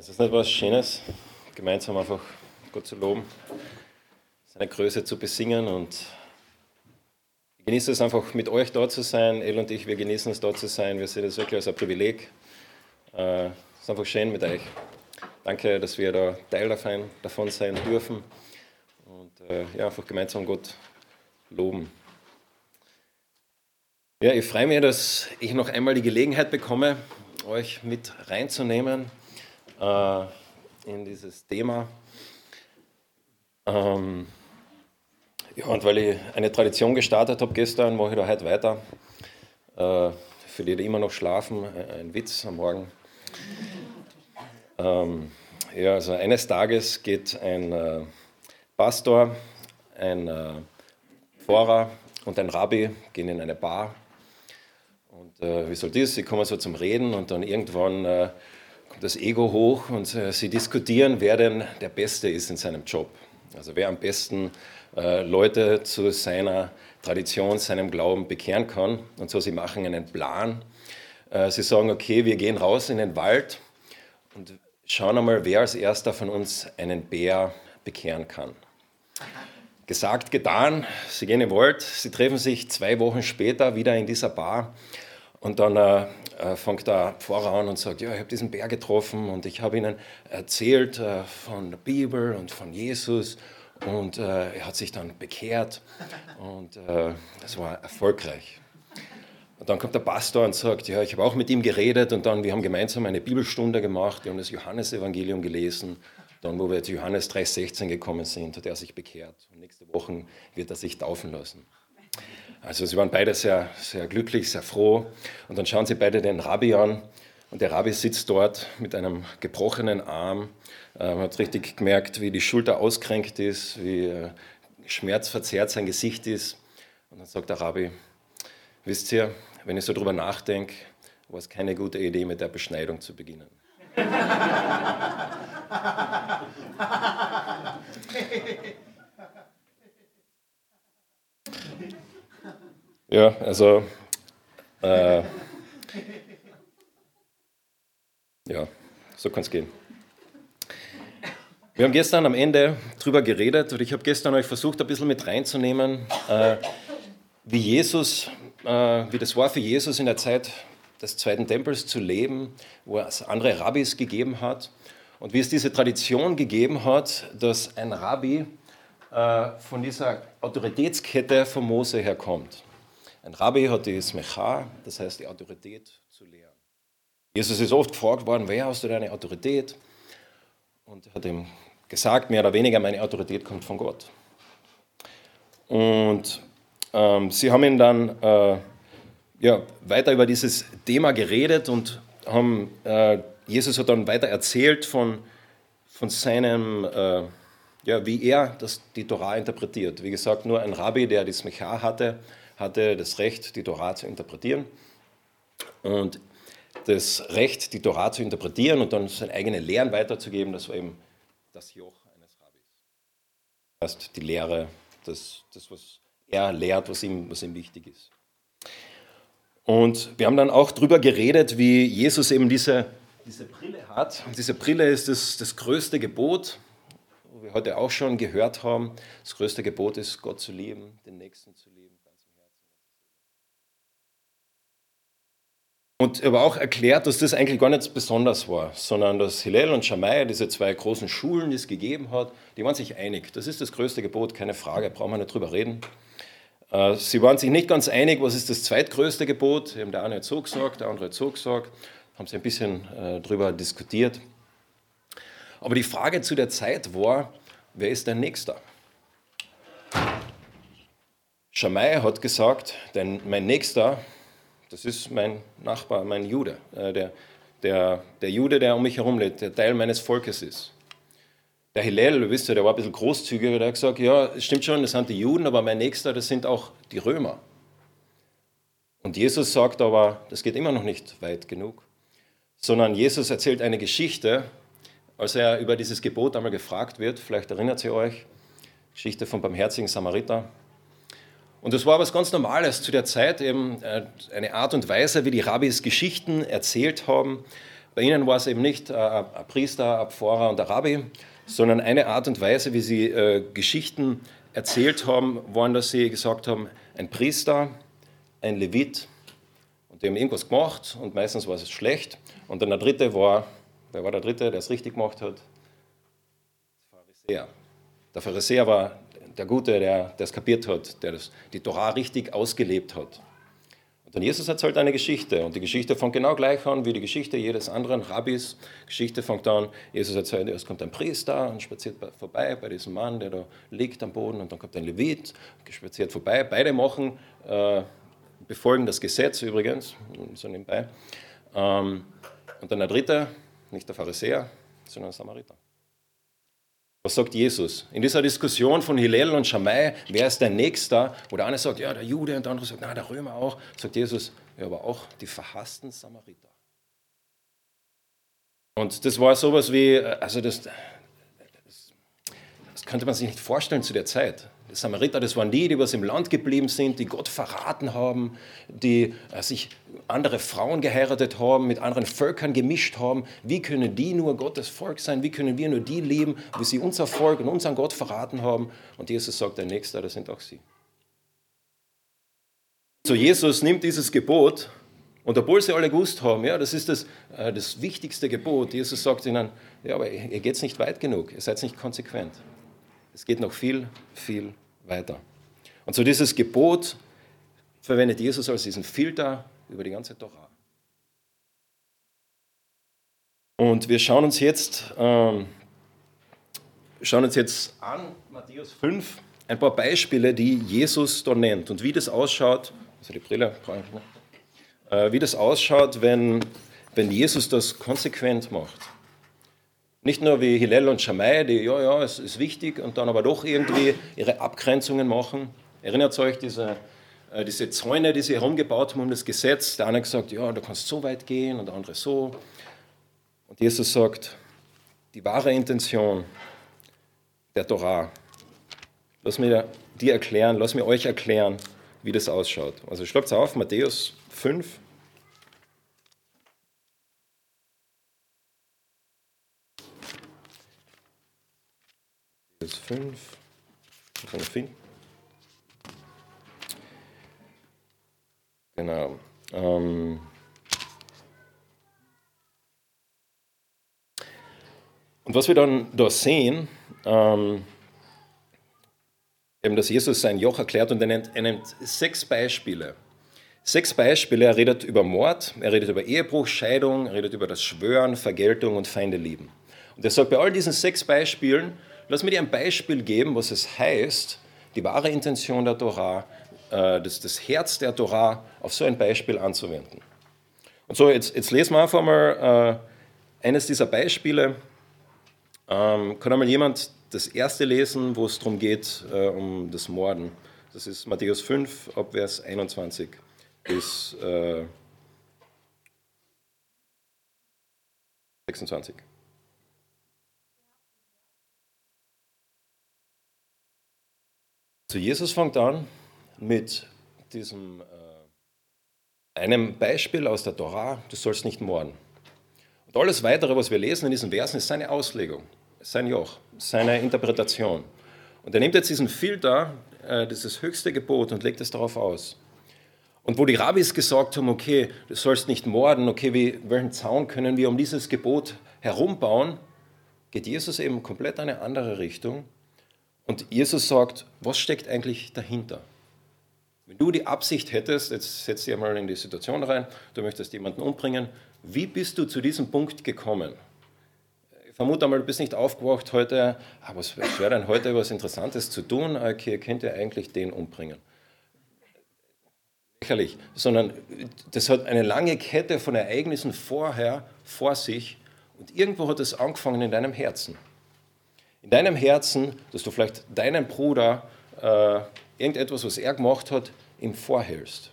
Ist das nicht was Schönes, gemeinsam einfach Gott zu loben, seine Größe zu besingen und ich genieße es einfach mit euch da zu sein. El und ich, wir genießen es da zu sein. Wir sehen es wirklich als ein Privileg. Äh, es ist einfach schön mit euch. Danke, dass wir da Teil davon, davon sein dürfen und äh, ja, einfach gemeinsam Gott loben. Ja, ich freue mich, dass ich noch einmal die Gelegenheit bekomme, euch mit reinzunehmen äh, in dieses Thema. Ähm, ja, und weil ich eine Tradition gestartet habe gestern, mache ich da heute weiter. Äh, für die, die immer noch schlafen, ein Witz am Morgen. Ähm, ja, also eines Tages geht ein äh, Pastor, ein äh, Pfarrer und ein Rabbi gehen in eine Bar. Und äh, wie soll das? Sie kommen so zum Reden und dann irgendwann äh, das Ego hoch und äh, sie diskutieren, wer denn der Beste ist in seinem Job. Also wer am besten äh, Leute zu seiner Tradition, seinem Glauben bekehren kann. Und so, sie machen einen Plan. Äh, sie sagen, okay, wir gehen raus in den Wald und schauen einmal, wer als erster von uns einen Bär bekehren kann. Gesagt, getan, sie gehen in den Wald, sie treffen sich zwei Wochen später wieder in dieser Bar und dann äh, fängt der Pfarrer an und sagt, ja, ich habe diesen Bär getroffen und ich habe ihnen erzählt äh, von der Bibel und von Jesus und äh, er hat sich dann bekehrt und äh, es war erfolgreich. Und dann kommt der Pastor und sagt, ja, ich habe auch mit ihm geredet und dann, wir haben gemeinsam eine Bibelstunde gemacht, wir haben das Johannesevangelium gelesen. Dann, wo wir zu Johannes 3,16 gekommen sind, hat er sich bekehrt. Und nächste Woche wird er sich taufen lassen. Also sie waren beide sehr, sehr glücklich, sehr froh. Und dann schauen sie beide den Rabbi an. Und der Rabbi sitzt dort mit einem gebrochenen Arm. Man hat richtig gemerkt, wie die Schulter auskränkt ist, wie äh, schmerzverzerrt sein Gesicht ist. Und dann sagt der Rabbi, wisst ihr, wenn ich so drüber nachdenke, war es keine gute Idee, mit der Beschneidung zu beginnen. Ja, also äh, ja, so kann es gehen. Wir haben gestern am Ende darüber geredet und ich habe gestern euch versucht, ein bisschen mit reinzunehmen, äh, wie Jesus, äh, wie das war für Jesus in der Zeit des Zweiten Tempels zu leben, wo es andere Rabbis gegeben hat und wie es diese Tradition gegeben hat, dass ein Rabbi äh, von dieser Autoritätskette von Mose herkommt. Ein Rabbi hat die Smecha, das heißt die Autorität zu lehren. Jesus ist oft gefragt worden, wer hast du deine Autorität? Und er hat ihm gesagt, mehr oder weniger, meine Autorität kommt von Gott. Und ähm, sie haben ihn dann äh, ja, weiter über dieses Thema geredet und haben, äh, Jesus hat dann weiter erzählt von, von seinem, äh, ja, wie er das, die Torah interpretiert. Wie gesagt, nur ein Rabbi, der die Smecha hatte, hatte das Recht, die Torah zu interpretieren. Und das Recht, die Torah zu interpretieren und dann seine eigene Lehren weiterzugeben, das war eben das Joch eines Rabbis. Das heißt, die Lehre, das, das was er lehrt, was ihm, was ihm wichtig ist. Und wir haben dann auch darüber geredet, wie Jesus eben diese, diese Brille hat. Und diese Brille ist das, das größte Gebot, wo wir heute auch schon gehört haben. Das größte Gebot ist, Gott zu lieben, den Nächsten zu lieben. Und aber auch erklärt, dass das eigentlich gar nicht besonders war, sondern dass Hillel und Shammai, diese zwei großen Schulen, die es gegeben hat, die waren sich einig. Das ist das größte Gebot, keine Frage, brauchen wir nicht drüber reden. Äh, sie waren sich nicht ganz einig, was ist das zweitgrößte Gebot. Der eine hat so gesagt, der andere hat so gesagt. Haben sie ein bisschen äh, drüber diskutiert. Aber die Frage zu der Zeit war, wer ist dein Nächster? Shammai hat gesagt, denn mein Nächster das ist mein Nachbar, mein Jude, äh, der, der, der Jude, der um mich herum lebt, der Teil meines Volkes ist. Der Hillel, wisst ja, der war ein bisschen großzügiger, der hat gesagt, ja, es stimmt schon, das sind die Juden, aber mein Nächster, das sind auch die Römer. Und Jesus sagt aber, das geht immer noch nicht weit genug, sondern Jesus erzählt eine Geschichte, als er über dieses Gebot einmal gefragt wird, vielleicht erinnert ihr euch, Geschichte vom barmherzigen Samariter. Und das war was ganz Normales zu der Zeit, eben äh, eine Art und Weise, wie die Rabbis Geschichten erzählt haben. bei ihnen war es eben nicht ein Priester, ein Pfarrer und ein Rabbi, sondern eine Art und Weise, wie sie äh, Geschichten erzählt haben, waren, dass sie gesagt haben, ein Priester, ein Levit, und die haben irgendwas gemacht und meistens war es schlecht. Und dann der dritte war, wer war der dritte, der es richtig gemacht hat? Der Pharisäer. Der Pharisäer war der Gute, der das kapiert hat, der das, die Torah richtig ausgelebt hat. Und dann Jesus erzählt eine Geschichte und die Geschichte fängt genau gleich an wie die Geschichte jedes anderen Rabbis. Geschichte fängt an, Jesus erzählt, es kommt ein Priester und spaziert vorbei bei diesem Mann, der da liegt am Boden und dann kommt ein Levit, spaziert vorbei. Beide machen, äh, befolgen das Gesetz übrigens, so nebenbei. Ähm, und dann der dritte, nicht der Pharisäer, sondern der Samariter. Was sagt Jesus? In dieser Diskussion von Hillel und Shammai, wer ist der Nächster, wo der eine sagt, ja, der Jude und der andere sagt, na, der Römer auch, sagt Jesus, ja, aber auch die verhassten Samariter. Und das war sowas wie, also das, das, das könnte man sich nicht vorstellen zu der Zeit. Samariter, das waren die, die was im Land geblieben sind, die Gott verraten haben, die äh, sich andere Frauen geheiratet haben, mit anderen Völkern gemischt haben. Wie können die nur Gottes Volk sein? Wie können wir nur die leben, wie sie unser Volk und unseren Gott verraten haben? Und Jesus sagt, der Nächste, das sind auch sie. So, Jesus nimmt dieses Gebot und obwohl sie alle gewusst haben, ja, das ist das, äh, das wichtigste Gebot, Jesus sagt ihnen, ja, aber ihr geht nicht weit genug, ihr seid nicht konsequent. Es geht noch viel, viel weiter. Und so dieses Gebot verwendet Jesus als diesen Filter über die ganze Torah. Und wir schauen uns jetzt, ähm, schauen uns jetzt an, Matthäus 5, ein paar Beispiele, die Jesus da nennt und wie das ausschaut, also die Brille, äh, wie das ausschaut, wenn, wenn Jesus das konsequent macht. Nicht nur wie Hillel und Shammai, die, ja, ja, es ist wichtig und dann aber doch irgendwie ihre Abgrenzungen machen. Erinnert euch diese, äh, diese Zäune, die sie herumgebaut haben um das Gesetz. Der eine gesagt, ja, du kannst so weit gehen und der andere so. Und Jesus sagt, die wahre Intention der Torah, lass mir die erklären, lass mir euch erklären, wie das ausschaut. Also schlagt auf, Matthäus 5, Vers 5. Muss man finden. Genau. Ähm und was wir dann da sehen, ähm, eben, dass Jesus sein Joch erklärt und er nennt, er nennt sechs Beispiele. Sechs Beispiele. Er redet über Mord, er redet über Ehebruch, Scheidung, er redet über das Schwören, Vergeltung und Feinde lieben. Und er sagt, bei all diesen sechs Beispielen Lass mir dir ein Beispiel geben, was es heißt, die wahre Intention der Torah, äh, das, das Herz der Torah auf so ein Beispiel anzuwenden. Und so, jetzt, jetzt lesen wir einfach mal äh, eines dieser Beispiele. Ähm, kann einmal jemand das erste lesen, wo es darum geht, äh, um das Morden? Das ist Matthäus 5, ab Vers 21 bis äh, 26. So, Jesus fängt an mit diesem äh, einem Beispiel aus der Torah, du sollst nicht morden. Und alles weitere, was wir lesen in diesen Versen, ist seine Auslegung, sein Joch, seine Interpretation. Und er nimmt jetzt diesen Filter, äh, dieses höchste Gebot, und legt es darauf aus. Und wo die Rabbis gesagt haben, okay, du sollst nicht morden, okay, wie, welchen Zaun können wir um dieses Gebot herumbauen, geht Jesus eben komplett eine andere Richtung und Jesus sagt, was steckt eigentlich dahinter? Wenn du die Absicht hättest, jetzt setz dich einmal in die Situation rein, du möchtest jemanden umbringen, wie bist du zu diesem Punkt gekommen? Ich vermute einmal, du bist nicht aufgewacht heute, ah, was wäre denn heute was Interessantes zu tun? Okay, ihr könnt ja eigentlich den umbringen. Lächerlich, sondern das hat eine lange Kette von Ereignissen vorher vor sich und irgendwo hat es angefangen in deinem Herzen in deinem Herzen, dass du vielleicht deinen Bruder äh, irgendetwas, was er gemacht hat, ihm vorhältst.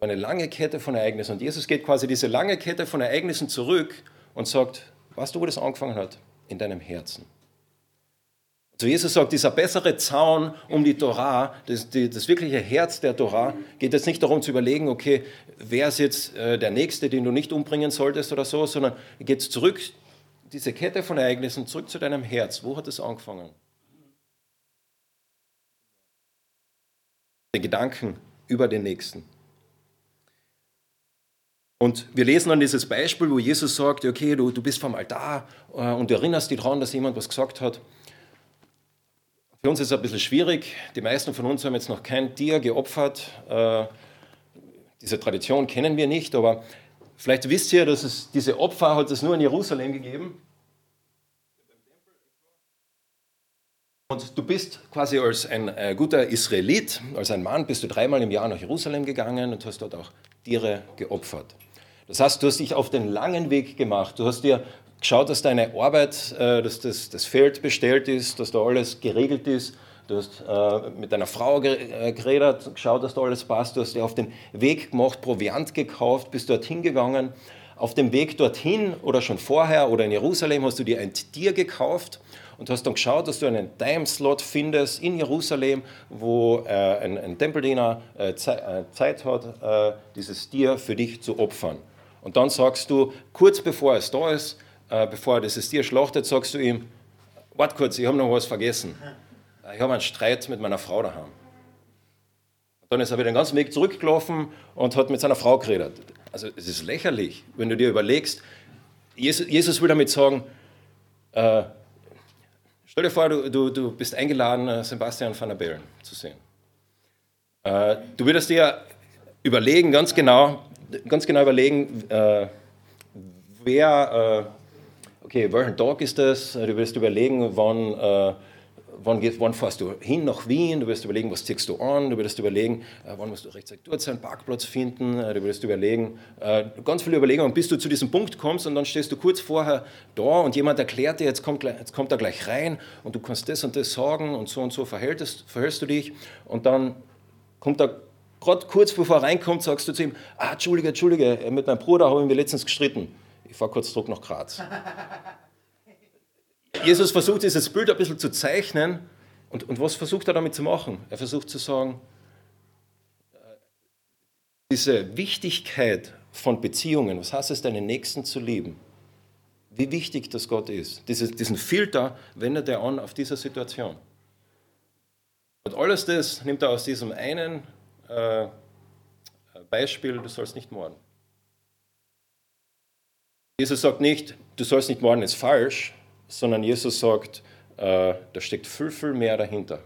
Eine lange Kette von Ereignissen. Und Jesus geht quasi diese lange Kette von Ereignissen zurück und sagt, weißt du, wo das angefangen hat? In deinem Herzen. So Jesus sagt, dieser bessere Zaun um die Torah, das, die, das wirkliche Herz der Torah, geht jetzt nicht darum zu überlegen, okay, wer ist jetzt äh, der Nächste, den du nicht umbringen solltest oder so, sondern geht zurück, diese Kette von Ereignissen, zurück zu deinem Herz. Wo hat es angefangen? Den Gedanken über den Nächsten. Und wir lesen dann dieses Beispiel, wo Jesus sagt, okay, du, du bist vom Altar äh, und du erinnerst dich daran, dass jemand was gesagt hat. Für uns ist es ein bisschen schwierig. Die meisten von uns haben jetzt noch kein Tier geopfert. Äh, diese Tradition kennen wir nicht, aber vielleicht wisst ihr, dass es diese Opfer hat es nur in Jerusalem gegeben. Und du bist quasi als ein äh, guter Israelit, als ein Mann, bist du dreimal im Jahr nach Jerusalem gegangen und hast dort auch Tiere geopfert. Das heißt, du hast dich auf den langen Weg gemacht. Du hast dir geschaut, dass deine Arbeit, äh, dass das, das Feld bestellt ist, dass da alles geregelt ist. Du hast äh, mit deiner Frau äh, geredet, geschaut, dass da alles passt. Du hast dir auf den Weg gemacht, Proviant gekauft, bist dorthin gegangen. Auf dem Weg dorthin oder schon vorher oder in Jerusalem hast du dir ein Tier gekauft und hast dann geschaut, dass du einen Timeslot findest in Jerusalem, wo äh, ein, ein, Tempeldiener äh, Zeit hat, äh, dieses Tier für dich zu opfern. Und dann sagst du, kurz bevor es da ist, äh, bevor er dieses Tier schlachtet, sagst du ihm, warte kurz, ich habe noch was vergessen. Äh, ich habe einen Streit mit meiner Frau daheim. Und dann ist er wieder den ganzen Weg zurückgelaufen und hat mit seiner Frau geredet. Also es ist lächerlich, wenn du dir überlegst, Jesus, Jesus will damit sagen, äh, stell dir vor, du, du, du bist eingeladen, äh, Sebastian van der Bellen zu sehen. Äh, du würdest dir überlegen, ganz genau, ganz genau überlegen, äh, wer okay, welchen Tag ist das? Du wirst überlegen, wann, äh, wann, wann fährst du hin nach Wien, du wirst überlegen, was ziehst du an, du wirst überlegen, äh, wann musst du rechtzeitig dort sein, Parkplatz finden, äh, du wirst überlegen, äh, ganz viele Überlegungen, bis du zu diesem Punkt kommst und dann stehst du kurz vorher da und jemand erklärt dir, jetzt kommt, jetzt kommt er gleich rein und du kannst das und das sagen und so und so verhältst, verhältst du dich und dann kommt er gerade kurz bevor er reinkommt, sagst du zu ihm, ah, Entschuldige, Entschuldige, mit meinem Bruder haben wir letztens gestritten. Ich fahre kurz zurück nach Graz. Jesus versucht dieses Bild ein bisschen zu zeichnen. Und, und was versucht er damit zu machen? Er versucht zu sagen, äh, diese Wichtigkeit von Beziehungen, was heißt es, deinen Nächsten zu lieben? Wie wichtig das Gott ist. Diese, diesen Filter wendet er an auf diese Situation. Und alles das nimmt er aus diesem einen äh, Beispiel, du sollst nicht morden. Jesus sagt nicht, du sollst nicht morden, ist falsch, sondern Jesus sagt, äh, da steckt viel, viel mehr dahinter.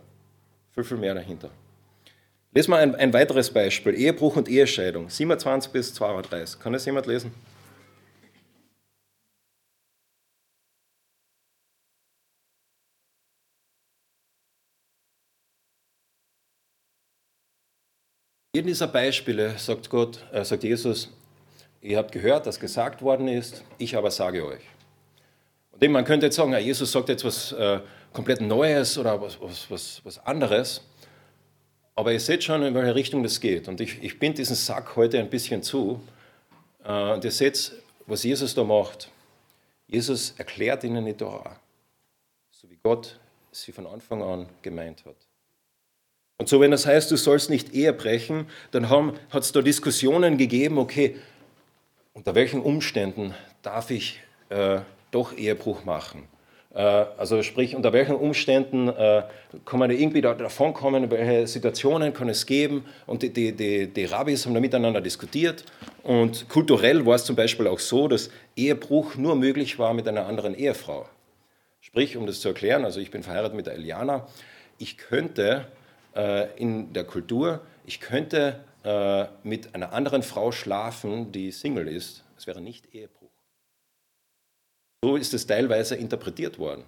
Viel, viel mehr dahinter. Lesen wir ein, ein weiteres Beispiel: Ehebruch und Ehescheidung, 27 bis 32. Kann das jemand lesen? In dieser Beispiele sagt Gott, äh, sagt Jesus, Ihr habt gehört, dass gesagt worden ist, ich aber sage euch. Und man könnte jetzt sagen, Jesus sagt jetzt was äh, komplett Neues oder was, was, was, was anderes. Aber ihr seht schon, in welche Richtung das geht. Und ich, ich binde diesen Sack heute ein bisschen zu. Äh, und ihr seht, was Jesus da macht. Jesus erklärt ihnen die Torah, so wie Gott sie von Anfang an gemeint hat. Und so, wenn das heißt, du sollst nicht Ehe brechen, dann hat es da Diskussionen gegeben, okay, unter welchen Umständen darf ich äh, doch Ehebruch machen? Äh, also sprich, unter welchen Umständen äh, kann man irgendwie da, davon kommen, welche Situationen kann es geben? Und die, die, die, die Rabbis haben da miteinander diskutiert. Und kulturell war es zum Beispiel auch so, dass Ehebruch nur möglich war mit einer anderen Ehefrau. Sprich, um das zu erklären, also ich bin verheiratet mit der Eliana, ich könnte äh, in der Kultur, ich könnte äh, mit einer anderen Frau schlafen, die Single ist. Es wäre nicht Ehebruch. So ist es teilweise interpretiert worden,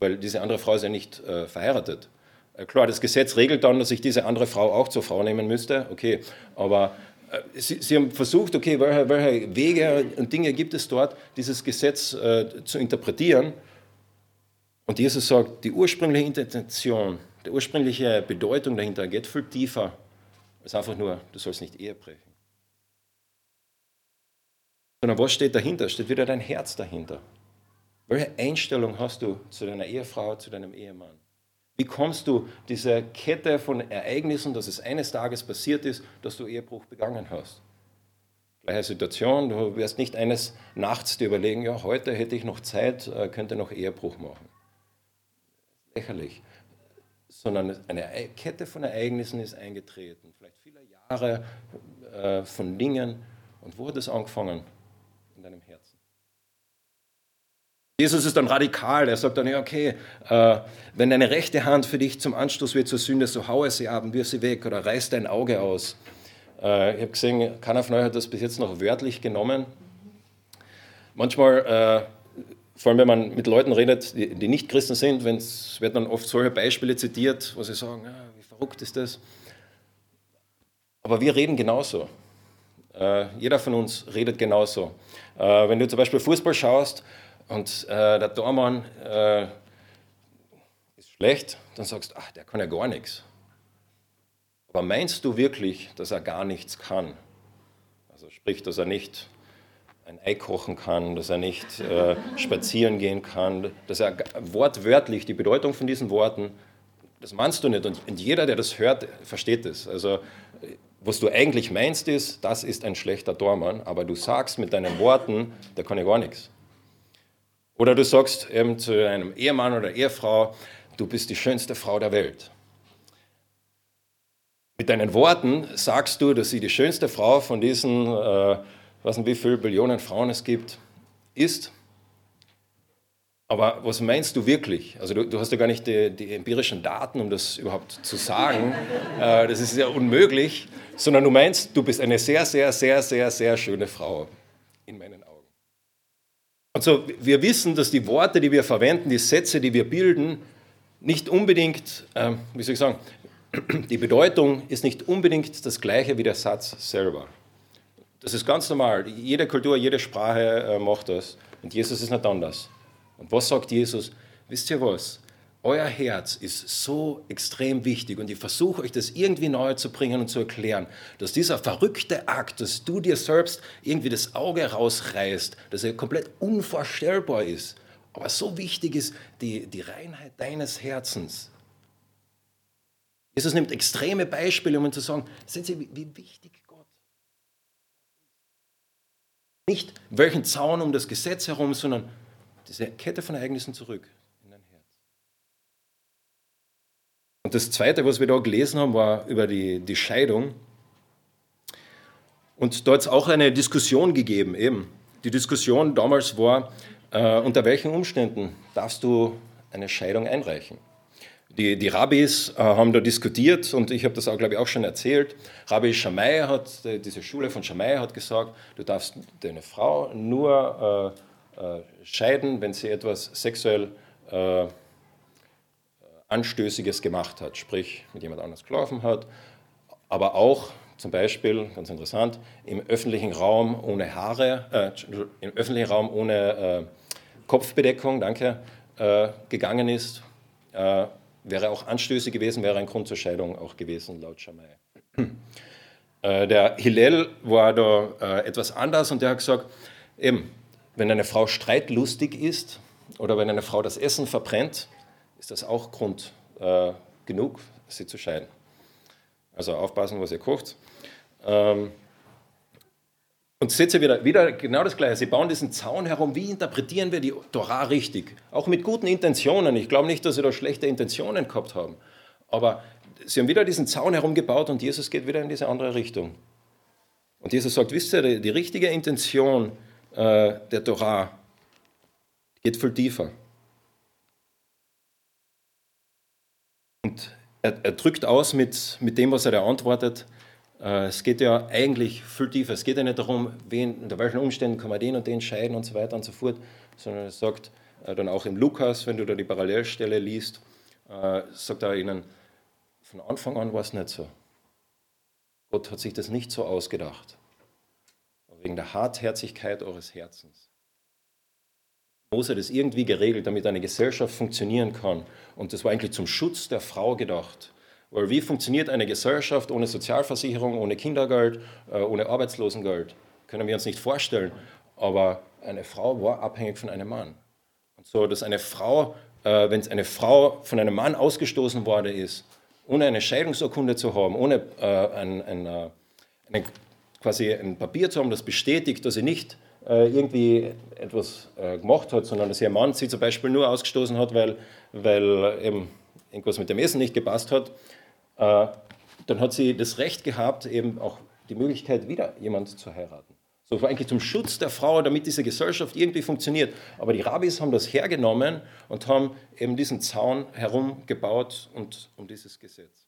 weil diese andere Frau ist ja nicht äh, verheiratet. Äh, klar, das Gesetz regelt dann, dass ich diese andere Frau auch zur Frau nehmen müsste, okay, aber äh, Sie, Sie, haben versucht, okay, welche, welche, Wege und Dinge gibt es dort, dieses Gesetz äh, zu interpretieren. Und Jesus sagt, die ursprüngliche Intention, die ursprüngliche Bedeutung dahinter geht viel tiefer ist einfach nur, du sollst nicht Ehe brechen. Sondern was steht dahinter? Steht wieder dein Herz dahinter. Welche Einstellung hast du zu deiner Ehefrau, zu deinem Ehemann? Wie kommst du dieser Kette von Ereignissen, dass es eines Tages passiert ist, dass du Ehebruch begangen hast? Gleiche Situation, du wirst nicht eines Nachts dir überlegen, ja, heute hätte ich noch Zeit, äh, könnte noch Ehebruch machen. Lächerlich. Sondern eine Kette von Ereignissen ist eingetreten, vielleicht viele Jahre äh, von Dingen. Und wo hat es angefangen? In deinem Herzen. Jesus ist dann radikal. Er sagt dann, ja, okay, äh, wenn deine rechte Hand für dich zum Anstoß wird zur Sünde, so haue sie ab und wirf sie weg oder reiß dein Auge aus. Äh, ich habe gesehen, keiner von euch hat das bis jetzt noch wörtlich genommen. Manchmal, äh, vor allem wenn man mit Leuten redet, die, nicht Christen sind, es wird dann oft solche Beispiele zitiert, wo sie sagen, ja, wie verrückt ist das. Aber wir reden genauso. Jeder von uns redet genauso. Wenn du zum Beispiel Fußball schaust, und äh, der Tormann äh, ist schlecht, dann sagst du, ach, der kann ja gar nichts. Aber meinst du wirklich, dass er gar nichts kann? Also sprich, dass er nicht ein Ei kochen kann, dass er nicht äh, spazieren gehen kann, dass er wortwörtlich die Bedeutung von diesen Worten, das meinst du nicht. Und, und jeder, der das hört, versteht es. Also was du eigentlich meinst ist, das ist ein schlechter Tormann, aber du sagst mit deinen Worten, der kann ja gar nichts. Oder du sagst eben zu einem Ehemann oder Ehefrau, du bist die schönste Frau der Welt. Mit deinen Worten sagst du, dass sie die schönste Frau von diesen, äh, was nicht wie viele Billionen Frauen es gibt, ist. Aber was meinst du wirklich? Also du, du hast ja gar nicht die, die, empirischen Daten, um das überhaupt zu sagen. Äh, das ist ja unmöglich. Sondern du meinst, du bist eine sehr, sehr, sehr, sehr, sehr schöne Frau in meinen Augen. Also wir wissen, dass die Worte, die wir verwenden, die Sätze, die wir bilden, nicht unbedingt, äh, wie soll ich sagen, die Bedeutung ist nicht unbedingt das gleiche wie der Satz selber. Das ist ganz normal. Jede Kultur, jede Sprache äh, macht das. Und Jesus ist nicht anders. Und was sagt Jesus? Wisst ihr was? Euer Herz ist so extrem wichtig und ich versuche euch das irgendwie neu zu bringen und zu erklären, dass dieser verrückte Akt, dass du dir selbst irgendwie das Auge rausreißt, dass er komplett unvorstellbar ist, aber so wichtig ist die, die Reinheit deines Herzens. Jesus nimmt extreme Beispiele, um zu sagen, sehen Sie, wie, wichtig Gott ist. Nicht welchen Zaun um das Gesetz herum, sondern diese Kette von Ereignissen zurück. Und das Zweite, was wir da gelesen haben, war über die, die Scheidung. Und da hat es auch eine Diskussion gegeben, eben. Die Diskussion damals war, äh, unter welchen Umständen darfst du eine Scheidung einreichen? Die, die Rabbis äh, haben da diskutiert und ich habe das auch, glaube ich, auch schon erzählt. Rabbi Shammai hat, äh, diese Schule von Shammai hat gesagt, du darfst deine Frau nur äh, äh, scheiden, wenn sie etwas sexuell Anstößiges gemacht hat, sprich mit jemand anders geschlafen hat, aber auch zum Beispiel, ganz interessant, im öffentlichen Raum ohne Haare, äh, im öffentlichen Raum ohne äh, Kopfbedeckung, danke, äh, gegangen ist, äh, wäre auch anstößig gewesen, wäre ein Grund zur Scheidung auch gewesen, laut Schamai. Äh, der Hillel war da äh, etwas anders und der hat gesagt, eben, wenn eine Frau streitlustig ist oder wenn eine Frau das Essen verbrennt, ist das auch Grund äh, genug, sie zu scheiden. Also aufpassen, was ihr kocht. Ähm, und seht ihr wieder, wieder genau das Gleiche. Sie bauen diesen Zaun herum. Wie interpretieren wir die Torah richtig? Auch mit guten Intentionen. Ich glaube nicht, dass sie da schlechte Intentionen gehabt haben. Aber sie haben wieder diesen Zaun herum gebaut und Jesus geht wieder in diese andere Richtung. Und Jesus sagt, wisst ihr, die, die richtige Intention äh, der Torah geht viel tiefer. Und er, er, drückt aus mit, mit dem, was er da antwortet. Äh, es geht ja eigentlich viel tiefer. Es geht ja nicht darum, wen, unter welchen Umständen kann man den und den scheiden und so weiter und so fort, sondern er sagt äh, dann auch im Lukas, wenn du da die Parallelstelle liest, äh, sagt er ihnen, von Anfang an war es nicht so. Gott hat sich das nicht so ausgedacht. Wegen der Hartherzigkeit eures Herzens. Mose hat das irgendwie geregelt, damit eine Gesellschaft funktionieren kann. Und das war eigentlich zum Schutz der Frau gedacht. Weil wie funktioniert eine Gesellschaft ohne Sozialversicherung, ohne Kindergeld, äh, ohne Arbeitslosengeld? Können wir uns nicht vorstellen. Aber eine Frau war abhängig von einem Mann. Und so, dass eine Frau, äh, wenn eine Frau von einem Mann ausgestoßen worden ist, ohne eine Scheidungsurkunde zu haben, ohne äh, ein, ein, ein, quasi ein Papier zu haben, das bestätigt, dass sie nicht irgendwie etwas äh, gemacht hat, sondern dass ihr Mann sie zum Beispiel nur ausgestoßen hat, weil, weil eben irgendwas mit dem Essen nicht gepasst hat, äh, dann hat sie das Recht gehabt, eben auch die Möglichkeit, wieder jemanden zu heiraten. So eigentlich zum Schutz der Frau, damit diese Gesellschaft irgendwie funktioniert. Aber die Rabbis haben das hergenommen und haben eben diesen Zaun herumgebaut und um dieses Gesetz.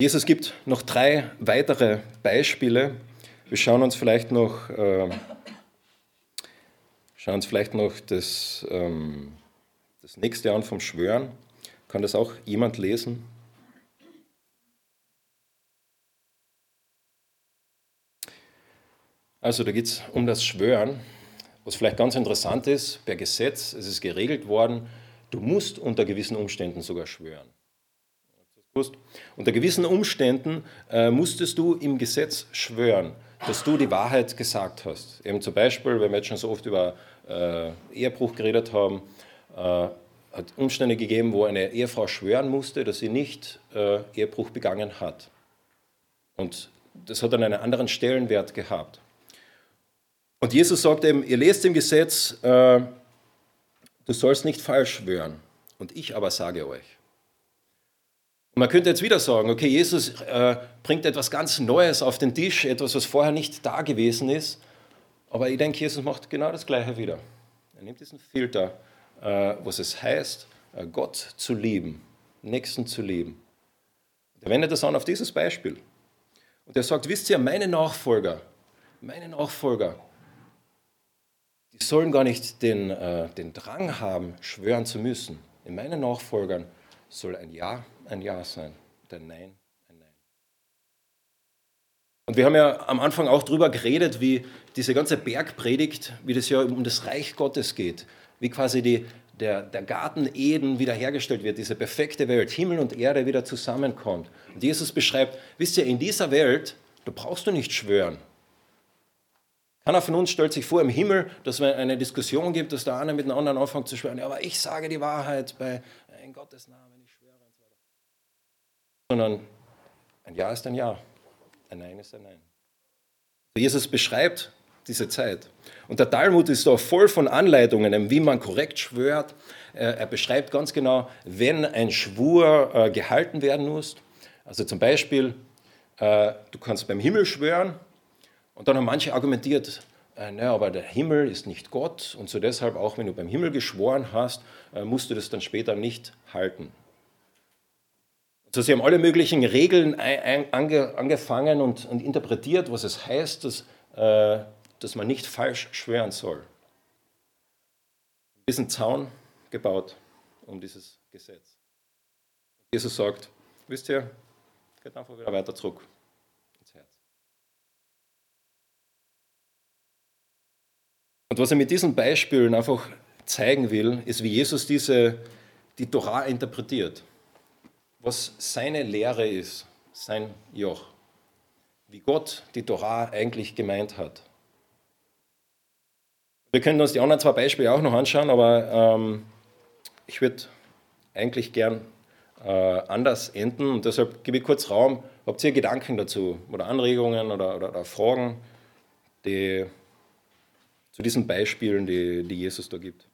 Jesus gibt noch drei weitere Beispiele. Wir schauen uns vielleicht noch, äh, schauen uns vielleicht noch das, ähm, das nächste an vom Schwören. Kann das auch jemand lesen? Also da geht es um das Schwören, was vielleicht ganz interessant ist, per Gesetz, es ist geregelt worden, du musst unter gewissen Umständen sogar schwören. Unter gewissen Umständen äh, musstest du im Gesetz schwören, dass du die Wahrheit gesagt hast. Eben zum Beispiel, wenn wir jetzt schon so oft über äh, Ehebruch geredet haben, äh, hat Umstände gegeben, wo eine Ehefrau schwören musste, dass sie nicht äh, Ehebruch begangen hat. Und das hat dann einen anderen Stellenwert gehabt. Und Jesus sagt eben, ihr lest im Gesetz, äh, du sollst nicht falsch schwören. Und ich aber sage euch. Man könnte jetzt wieder sagen, okay, Jesus äh, bringt etwas ganz Neues auf den Tisch, etwas, was vorher nicht da gewesen ist. Aber ich denke, Jesus macht genau das Gleiche wieder. Er nimmt diesen Filter, äh, was es heißt, äh, Gott zu lieben, Nächsten zu lieben. Er wendet das an auf dieses Beispiel. Und er sagt, wisst ihr, meine Nachfolger, meine Nachfolger, die sollen gar nicht den, äh, den Drang haben, schwören zu müssen. In meinen Nachfolgern soll ein Ja ein Ja sein und ein Nein ein Nein. Und wir haben ja am Anfang auch darüber geredet, wie diese ganze Bergpredigt, wie das ja um das Reich Gottes geht, wie quasi die, der, der Garten Eden wiederhergestellt wird, diese perfekte Welt, Himmel und Erde wieder zusammenkommt. Und Jesus beschreibt, wisst ihr, in dieser Welt, da brauchst du nicht schwören. Keiner von uns stellt sich vor im Himmel, dass es eine Diskussion gibt, dass der eine mit dem anderen anfängt zu schwören. Ja, aber ich sage die Wahrheit bei in Gottes Namen, ich schwöre und so weiter. Sondern ein Ja ist ein Ja, ein Nein ist ein Nein. Jesus beschreibt diese Zeit. Und der Talmud ist da voll von Anleitungen, wie man korrekt schwört. Er beschreibt ganz genau, wenn ein Schwur äh, gehalten werden muss. Also zum Beispiel, äh, du kannst beim Himmel schwören und dann haben manche argumentiert, äh, naja, aber der Himmel ist nicht Gott und so deshalb auch, wenn du beim Himmel geschworen hast, äh, musst du das dann später nicht halten. Also sie haben alle möglichen Regeln ange, angefangen und, und, interpretiert, was es heißt, dass, äh, dass man nicht falsch schwören soll. Diesen Zaun gebaut um dieses Gesetz. Jesus sagt, wisst ihr, geht einfach wieder weiter zurück. Und was er mit diesen Beispielen einfach zeigen will, ist, wie Jesus diese, die Torah interpretiert. Was seine Lehre ist, sein Joch. Wie Gott die Torah eigentlich gemeint hat. Wir können uns die anderen zwei Beispiele auch noch anschauen, aber ähm, ich würde eigentlich gern äh, anders enden und deshalb gebe ich kurz Raum. Habt ihr Gedanken dazu oder Anregungen oder, oder, oder Fragen, die zu diesen Beispielen, die, die Jesus da gibt.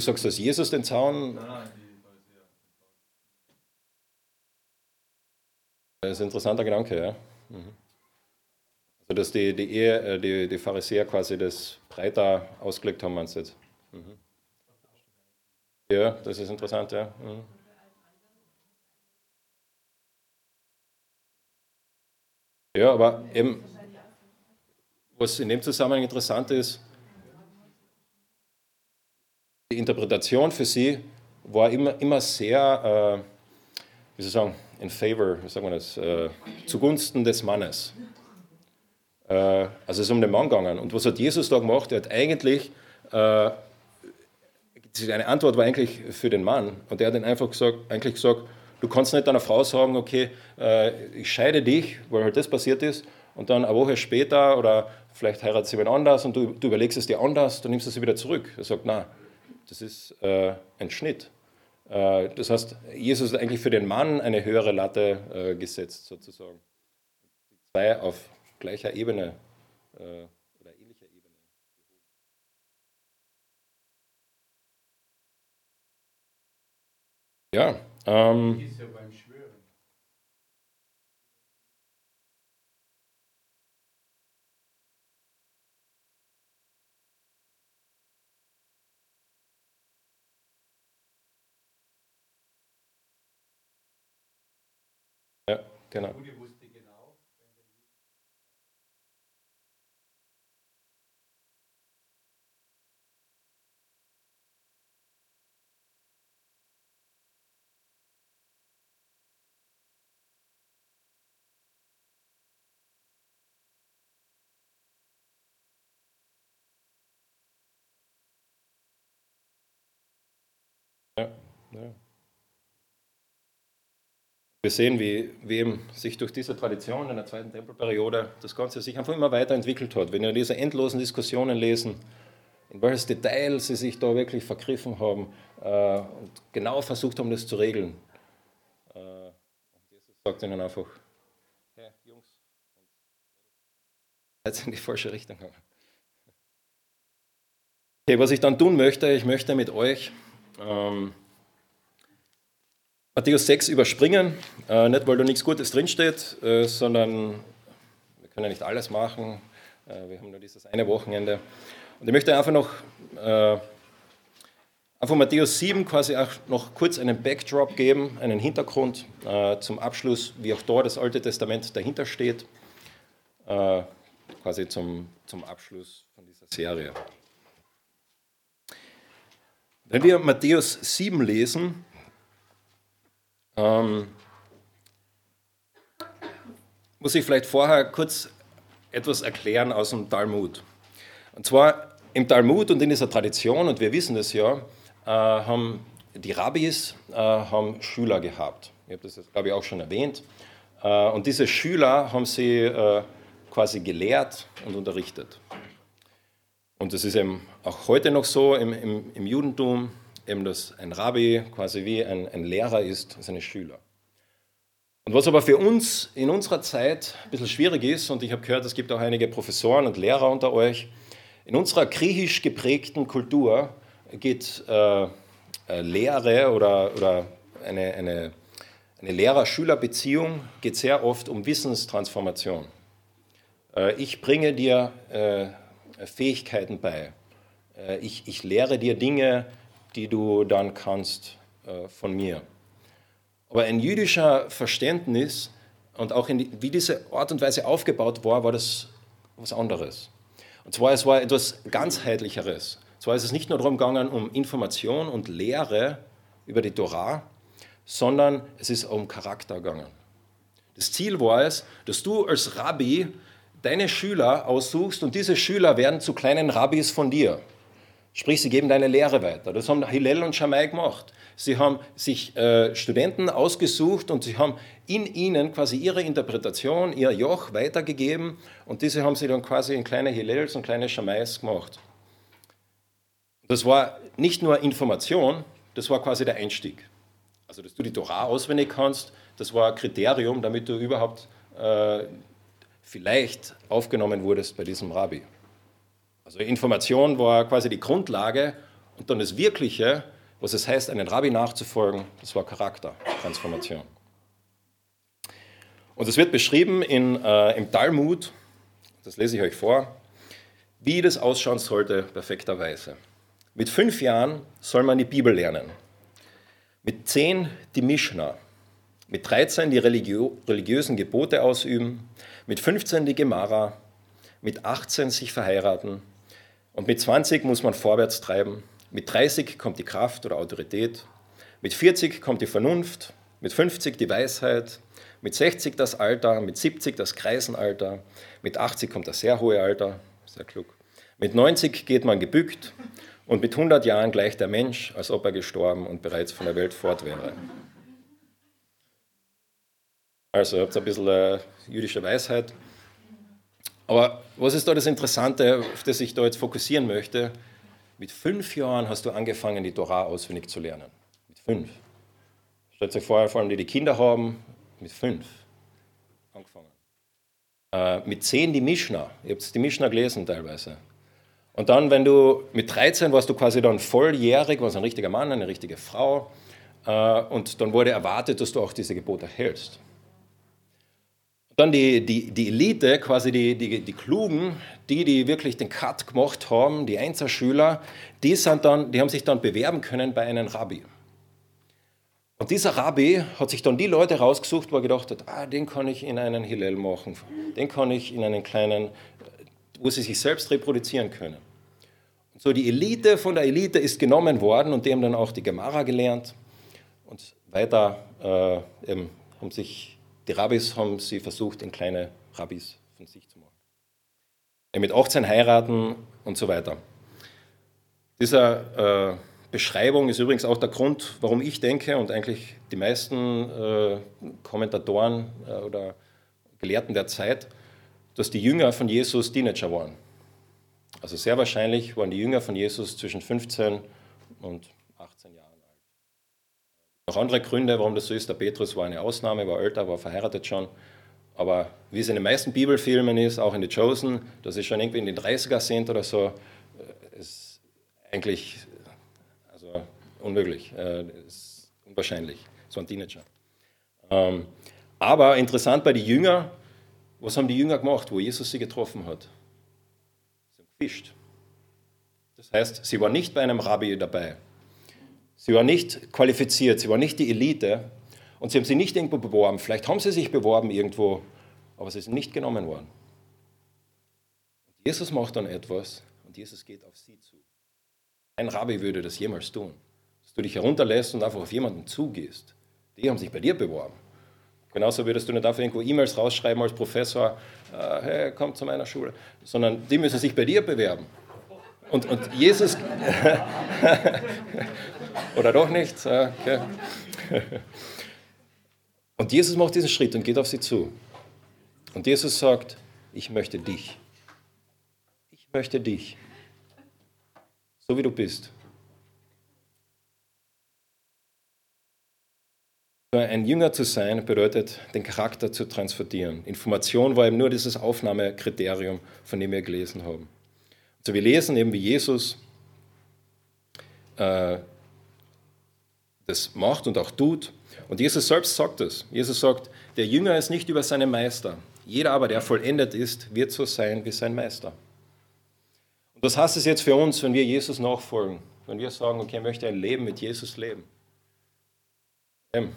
Du sagst, dass Jesus den Zaun. Das ist ein interessanter Gedanke, ja. Mhm. Also, dass die, die, Ehe, äh, die, die Pharisäer quasi das breiter ausgelegt haben, meinst du jetzt? Mhm. Ja, das ist interessant, ja. Mhm. Ja, aber eben, was in dem Zusammenhang interessant ist, die Interpretation für sie war immer, immer sehr, äh, wie soll ich sagen, in favor, wie sagt man das, äh, zugunsten des Mannes. Äh, also es ist um den Mann gegangen. Und was hat Jesus da gemacht? Er hat eigentlich, äh, eine Antwort war eigentlich für den Mann. Und er hat dann einfach gesagt, eigentlich gesagt, du kannst nicht deiner Frau sagen, okay, äh, ich scheide dich, weil halt das passiert ist, und dann eine Woche später oder vielleicht heiratet sie jemand anders und du, du überlegst es dir anders, dann nimmst du sie wieder zurück. Er sagt, na, das ist äh, ein Schnitt. Äh, das heißt, Jesus hat eigentlich für den Mann eine höhere Latte äh, gesetzt, sozusagen. Die zwei auf gleicher Ebene äh, oder ähnlicher Ebene. Ja. Ähm, ist ja beim Schwören. Ja, genau. Ja, ja. Wir sehen, wie, wie eben sich durch diese Tradition in der zweiten Tempelperiode das Ganze sich einfach immer weiterentwickelt hat. Wenn wir diese endlosen Diskussionen lesen, in welches Detail sie sich da wirklich vergriffen haben äh, und genau versucht haben, das zu regeln. Äh, Jesus sagt ihnen einfach, hey Jungs, jetzt in die falsche Richtung gegangen. Okay, was ich dann tun möchte, ich möchte mit euch ähm, Matthäus 6 überspringen, äh, nicht weil da nichts Gutes drinsteht, äh, sondern wir können ja nicht alles machen. Äh, wir haben nur dieses eine Wochenende. Und ich möchte einfach noch äh, einfach Matthäus 7 quasi auch noch kurz einen Backdrop geben, einen Hintergrund äh, zum Abschluss, wie auch da das Alte Testament dahinter steht, äh, quasi zum, zum Abschluss von dieser Serie. Wenn wir Matthäus 7 lesen, ähm, muss ich vielleicht vorher kurz etwas erklären aus dem Talmud. Und zwar im Talmud und in dieser Tradition, und wir wissen das ja, äh, haben die Rabbis äh, haben Schüler gehabt. Ich habe das, jetzt, glaube ich, auch schon erwähnt. Äh, und diese Schüler haben sie äh, quasi gelehrt und unterrichtet. Und das ist eben auch heute noch so im, im, im Judentum, eben dass ein Rabbi quasi wie ein, ein Lehrer ist seine Schüler. Und was aber für uns in unserer Zeit ein bisschen schwierig ist, und ich habe gehört, es gibt auch einige Professoren und Lehrer unter euch, in unserer griechisch geprägten Kultur geht äh, äh Lehre oder, oder eine, eine, eine Lehrer-Schüler-Beziehung geht sehr oft um Wissenstransformation. Äh, ich bringe dir äh, Fähigkeiten bei. Äh, ich, ich lehre dir Dinge, die du dann kannst äh, von mir. Aber ein jüdischer Verständnis und auch die, wie diese Art und Weise aufgebaut war, war das was anderes. Und zwar es war etwas ganzheitlicheres. Zwar ist es nicht nur darum gegangen, um Information und Lehre über die Torah, sondern es ist um Charakter gegangen. Das Ziel war es, dass du als Rabbi deine Schüler aussuchst und diese Schüler werden zu kleinen Rabbis von dir. Sprich, sie geben deine Lehre weiter. Das haben Hillel und Shammai gemacht. Sie haben sich äh, Studenten ausgesucht und sie haben in ihnen quasi ihre Interpretation, ihr Joch weitergegeben und diese haben sie dann quasi in kleine Hillels und kleine Shammais gemacht. Das war nicht nur Information, das war quasi der Einstieg. Also, dass du die Torah auswendig kannst, das war ein Kriterium, damit du überhaupt äh, vielleicht aufgenommen wurdest bei diesem Rabbi. Also Information war quasi die Grundlage und dann das Wirkliche, was es heißt, einen Rabbi nachzufolgen, das war Charakter, Transformation. Und es wird beschrieben in, äh, im Talmud, das lese ich euch vor, wie das ausschauen sollte perfekterweise. Mit fünf Jahren soll man die Bibel lernen, mit zehn die Mishnah, mit 13 die Religio religiösen Gebote ausüben, mit 15 die Gemara, mit 18 sich verheiraten und mit 20 muss man vorwärts treiben Mit 30 kommt die Kraft oder Autorität. Mit 40 kommt die Vernunft. Mit 50 die Weisheit. Mit 60 das Alter. Mit 70 das Kreisenalter. Mit 80 kommt das sehr hohe Alter. Sehr klug. Mit 90 geht man gebückt. Und mit 100 Jahren gleicht der Mensch, als ob er gestorben und bereits von der Welt fort wäre. Also, ihr habt ein bisschen äh, jüdische Weisheit. Aber was ist da das Interessante, auf das ich da jetzt fokussieren möchte? Mit fünf Jahren hast du angefangen, die Torah auswendig zu lernen. Mit fünf. Stellt euch vor, vor allem die, die Kinder haben, mit fünf angefangen. Äh, mit zehn die Mishnah. Ihr habt die Mishnah gelesen teilweise. Und dann, wenn du mit 13 warst du quasi dann volljährig, warst ein richtiger Mann, eine richtige Frau. Äh, und dann wurde erwartet, dass du auch diese Gebote hältst. Dann die, die, die Elite, quasi die, die, die Klugen, die, die wirklich den Cut gemacht haben, die Einzelschüler, die, sind dann, die haben sich dann bewerben können bei einem Rabbi. Und dieser Rabbi hat sich dann die Leute rausgesucht, wo er gedacht hat, ah, den kann ich in einen Hillel machen, den kann ich in einen kleinen, wo sie sich selbst reproduzieren können. Und so die Elite von der Elite ist genommen worden und die haben dann auch die Gemara gelernt und weiter äh, haben sich die Rabbis haben sie versucht, in kleine Rabbis von sich zu machen. Mit 18 heiraten und so weiter. Diese äh, Beschreibung ist übrigens auch der Grund, warum ich denke und eigentlich die meisten äh, Kommentatoren äh, oder Gelehrten der Zeit, dass die Jünger von Jesus Teenager waren. Also sehr wahrscheinlich waren die Jünger von Jesus zwischen 15 und 18 Jahren. Noch andere Gründe, warum das so ist. Der Petrus war eine Ausnahme, war älter, war verheiratet schon. Aber wie es in den meisten Bibelfilmen ist, auch in The Chosen, dass sie schon irgendwie in den 30er sind oder so, äh, ist eigentlich also unmöglich, äh, ist unwahrscheinlich. So ein Teenager. Ähm, aber interessant bei den Jüngern, was haben die Jünger gemacht, wo Jesus sie getroffen hat? Sie haben gefischt. Das heißt, sie war nicht bei einem Rabbi dabei. Sie war nicht qualifiziert, sie war nicht die Elite und sie haben sich nicht irgendwo beworben. Vielleicht haben sie sich beworben irgendwo, aber sie sind nicht genommen worden. Jesus macht dann etwas und Jesus geht auf sie zu. Ein Rabbi würde das jemals tun, dass du dich herunterlässt und einfach auf jemanden zugehst. Die haben sich bei dir beworben. Genauso würdest du nicht einfach irgendwo E-Mails rausschreiben als Professor, äh, hey, komm zu meiner Schule, sondern die müssen sich bei dir bewerben. Und, und Jesus, oder doch nicht, okay. Und Jesus macht diesen Schritt und geht auf sie zu. Und Jesus sagt, ich möchte dich. Ich möchte dich. So wie du bist. Ein Jünger zu sein bedeutet, den Charakter zu transferieren. Information war eben nur dieses Aufnahmekriterium, von dem wir gelesen haben. Also wir lesen eben, wie Jesus äh, das macht und auch tut. Und Jesus selbst sagt es. Jesus sagt, der Jünger ist nicht über seinen Meister. Jeder aber, der vollendet ist, wird so sein wie sein Meister. Und das heißt es jetzt für uns, wenn wir Jesus nachfolgen, wenn wir sagen, okay, ich möchte ein Leben mit Jesus leben. Ähm,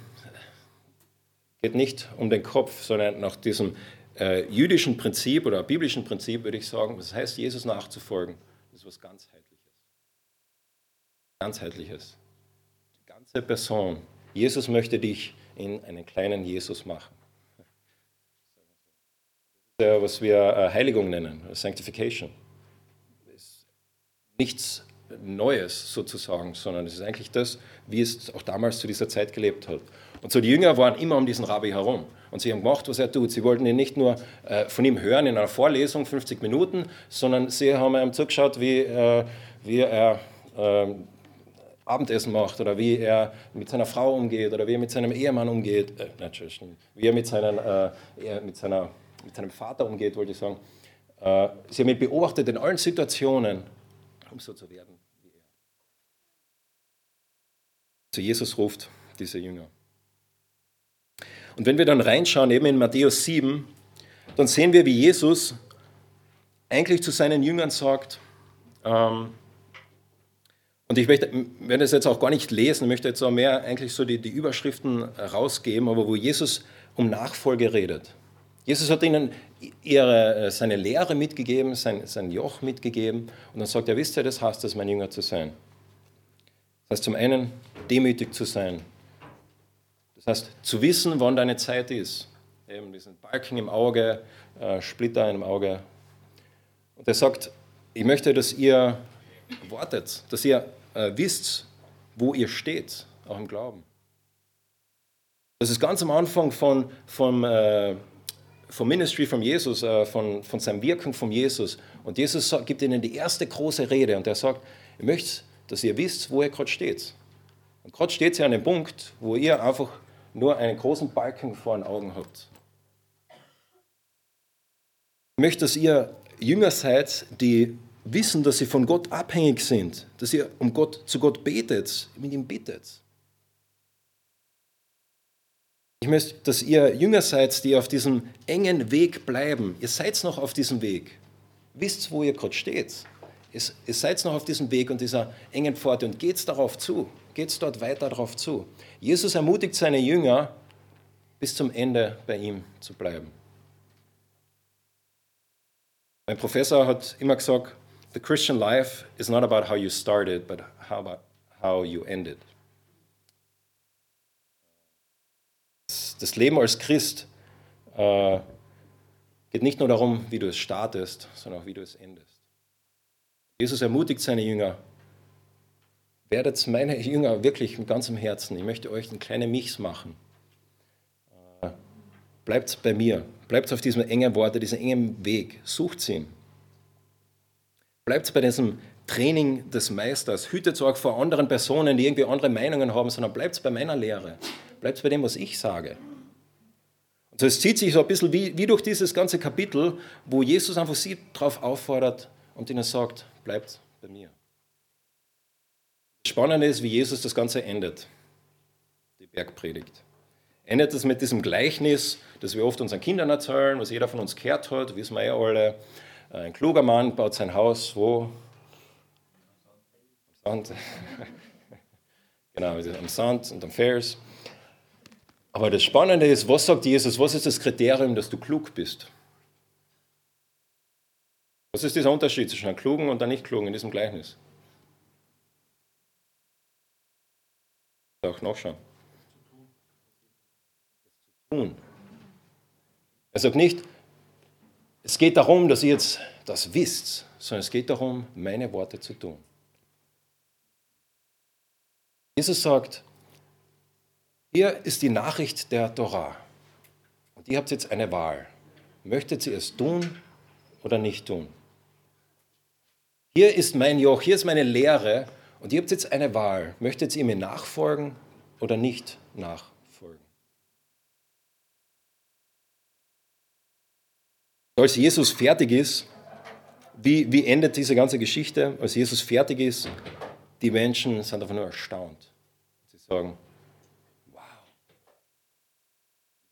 geht nicht um den Kopf, sondern nach diesem äh, jüdischen Prinzip oder biblischen Prinzip würde ich sagen, was heißt, Jesus nachzufolgen? Das ist was ganzheitliches. Ganzheitliches. Ganze Person. Jesus möchte dich in einen kleinen Jesus machen. Das ist ja, was wir äh, Heiligung nennen, Sanctification. Das ist nichts Neues sozusagen, sondern es ist eigentlich das, wie es auch damals zu dieser Zeit gelebt hat. Und so die Jünger waren immer um diesen Rabbi herum. Und sie haben gemacht, was er tut. Sie wollten ihn nicht nur äh, von ihm hören in einer Vorlesung, 50 Minuten, sondern sie haben ihm zugeschaut, wie, äh, wie er äh, Abendessen macht oder wie er mit seiner Frau umgeht oder wie er mit seinem Ehemann umgeht. Äh, wie er mit, seinen, äh, mit, seiner, mit seinem Vater umgeht, wollte ich sagen. Äh, sie haben ihn beobachtet in allen Situationen, um so zu werden wie er. Also Jesus ruft diese Jünger. Und wenn wir dann reinschauen, eben in Matthäus 7, dann sehen wir, wie Jesus eigentlich zu seinen Jüngern sagt, ähm, und ich möchte, werde das jetzt auch gar nicht lesen, möchte jetzt auch mehr eigentlich so die, die Überschriften rausgeben, aber wo Jesus um Nachfolge redet. Jesus hat ihnen ihre, seine Lehre mitgegeben, sein, sein Joch mitgegeben und dann sagt er, wisst ihr, das heißt es, mein Jünger zu sein. heißt zum einen, demütig zu sein. Das heißt, zu wissen, wann deine Zeit ist. Eben diesen Balken im Auge, äh, Splitter im Auge. Und er sagt, ich möchte, dass ihr wartet, dass ihr äh, wisst, wo ihr steht, auch im Glauben. Das ist ganz am Anfang von, vom, äh, vom Ministry von Jesus, äh, von, von seinem Wirken von Jesus. Und Jesus gibt ihnen die erste große Rede und er sagt, ich möchte, dass ihr wisst, wo ihr gerade steht. Und gerade steht sie an dem Punkt, wo ihr einfach nur einen großen Balken vor den Augen habt. Ich möchte, dass ihr Jünger seid, die wissen, dass sie von Gott abhängig sind, dass ihr um Gott, zu Gott betet, mit ihm bittet. Ich möchte, dass ihr Jünger seid, die auf diesem engen Weg bleiben. Ihr seid noch auf diesem Weg. Wisst, wo ihr gerade steht. Ihr seid noch auf diesem Weg und dieser engen Pforte und geht darauf zu. Geht dort weiter darauf zu. Jesus ermutigt seine Jünger, bis zum Ende bei ihm zu bleiben. Mein Professor hat immer gesagt, the Christian life is not about how you started, but how about how you ended. Das Leben als Christ äh, geht nicht nur darum, wie du es startest, sondern auch wie du es endest. Jesus ermutigt seine Jünger, werdet meine Jünger wirklich mit ganzem Herzen. Ich möchte euch einen kleinen Michs machen. Äh, bleibt bei mir, bleibt auf diesem engen Worte, diesem engen Weg, sucht ihn. Bleibt bei diesem Training des Meisters. Hütet auch vor anderen Personen, die irgendwie andere Meinungen haben, sondern bleibt bei meiner Lehre. Bleibt bei dem, was ich sage. Und so, es zieht sich so ein bisschen wie, wie durch dieses ganze Kapitel, wo Jesus einfach sie darauf auffordert und ihnen sagt, bleibt bei mir. Das Spannende ist, wie Jesus das Ganze endet. Die Bergpredigt. Endet es mit diesem Gleichnis, das wir oft unseren Kindern erzählen, was jeder von uns gehört hat, wissen wir ja alle. Ein kluger Mann baut sein Haus wo? Am Sand. genau, am Sand und am Vers. Aber das Spannende ist, was sagt Jesus? Was ist das Kriterium, dass du klug bist? Was ist dieser Unterschied zwischen einem Klugen und einem Nicht-Klugen in diesem Gleichnis? Auch nachschauen. Tun. Er sagt nicht, es geht darum, dass ihr jetzt das wisst, sondern es geht darum, meine Worte zu tun. Jesus sagt, hier ist die Nachricht der Torah. Und ihr habt jetzt eine Wahl. Möchtet ihr es tun oder nicht tun? Hier ist mein Joch, hier ist meine Lehre und ihr habt jetzt eine Wahl. Möchtet ihr mir nachfolgen oder nicht nachfolgen? Als Jesus fertig ist, wie, wie endet diese ganze Geschichte? Als Jesus fertig ist, die Menschen sind einfach nur erstaunt. Sie sagen, wow,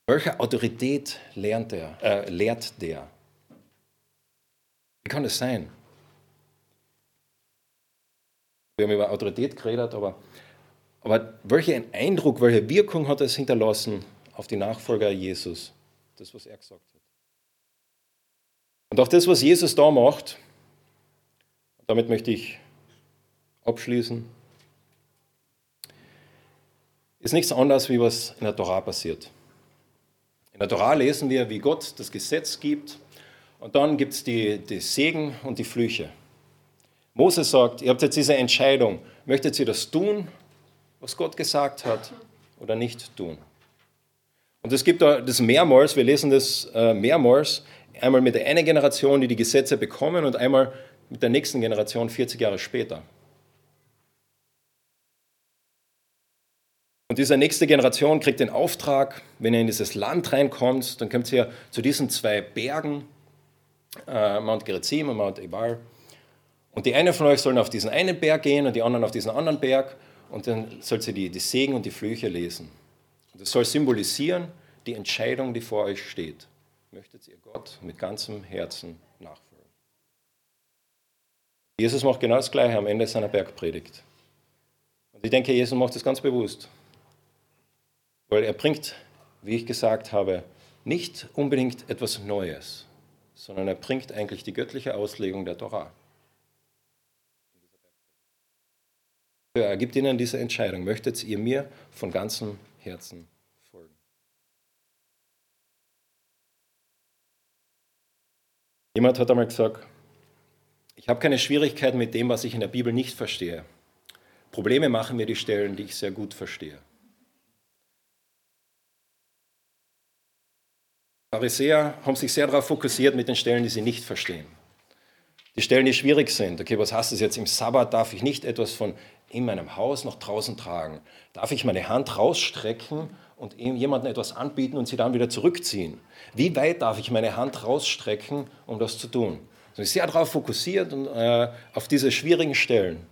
welche Autorität lernt er, äh, lehrt der? Wie kann das sein? Wir haben über Autorität geredet, aber, aber welchen Eindruck, welche Wirkung hat es hinterlassen auf die Nachfolger Jesus? Das, was er gesagt hat. Und auch das, was Jesus da macht, damit möchte ich abschließen, ist nichts anderes, wie was in der Torah passiert. In der Torah lesen wir, wie Gott das Gesetz gibt und dann gibt es die, die Segen und die Flüche. Mose sagt, ihr habt jetzt diese Entscheidung, möchtet ihr das tun, was Gott gesagt hat, oder nicht tun? Und es gibt da das mehrmals, wir lesen das äh, mehrmals Einmal mit der einen Generation, die die Gesetze bekommen und einmal mit der nächsten Generation 40 Jahre später. Und diese nächste Generation kriegt den Auftrag, wenn ihr in dieses Land reinkommt, dann kommt ihr zu diesen zwei Bergen, äh, Mount Gerizim und Mount Ebal. Und die einen von euch sollen auf diesen einen Berg gehen und die anderen auf diesen anderen Berg. Und dann sollt ihr die, die Segen und die Flüche lesen. Das soll symbolisieren die Entscheidung, die vor euch steht möchtet ihr Gott mit ganzem Herzen nachfolgen. Jesus macht genau das Gleiche am Ende seiner Bergpredigt. Und ich denke, Jesus macht das ganz bewusst. Weil er bringt, wie ich gesagt habe, nicht unbedingt etwas Neues, sondern er bringt eigentlich die göttliche Auslegung der Torah. Er gibt ihnen diese Entscheidung. Möchtet ihr mir von ganzem Herzen folgen? Jemand hat einmal gesagt, ich habe keine Schwierigkeiten mit dem, was ich in der Bibel nicht verstehe. Probleme machen mir die Stellen, die ich sehr gut verstehe. Pharisäer haben sich sehr darauf fokussiert mit den Stellen, die sie nicht verstehen. Die Stellen, die schwierig sind. Okay, was heißt das jetzt? Im Sabbat darf ich nicht etwas von in meinem Haus nach draußen tragen. Darf ich meine Hand rausstrecken und jemandem etwas anbieten und sie dann wieder zurückziehen? Wie weit darf ich meine Hand rausstrecken, um das zu tun? Also sehr darauf fokussiert und äh, auf diese schwierigen Stellen.